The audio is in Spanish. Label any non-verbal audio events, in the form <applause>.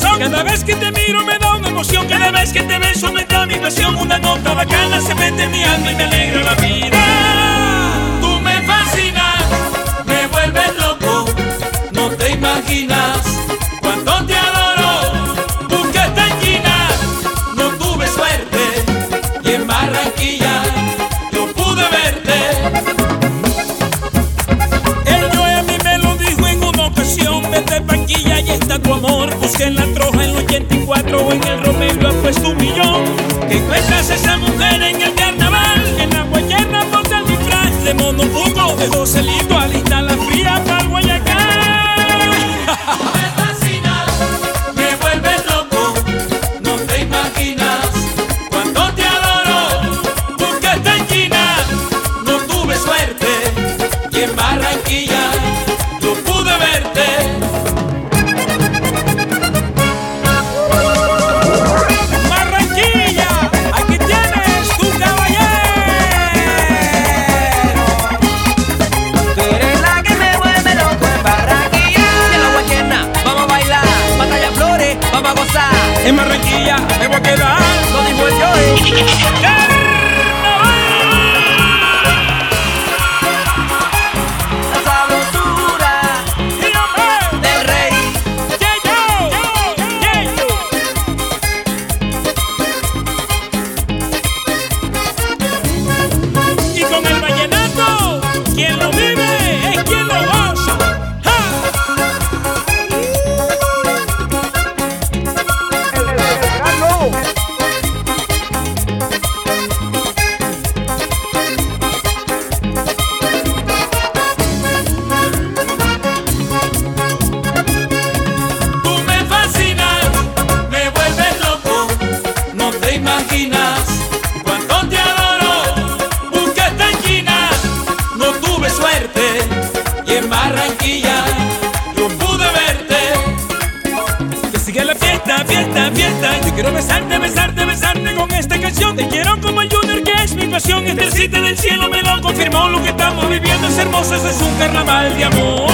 Cada vez que te miro me da una emoción. Cada vez que te beso me da mi pasión. Una nota bacana se mete en mi alma y me alegra la vida. Tú me fascinas, me vuelves loco. No te imaginas cuánto te en la troja en el 84 o en el Romero ha puesto un millón. Que cuestas esa mujer en el carnaval, en la guayena ponte el disfraz de mono de José a gozar. En Barranquilla me voy a quedar. Lo dijo el ¿eh? <laughs> Quiero besarte, besarte, besarte con esta canción. Te quiero como el Junior, que es mi pasión. Este cita del cielo me lo confirmó. Lo que estamos viviendo es hermoso, es un carnaval de amor.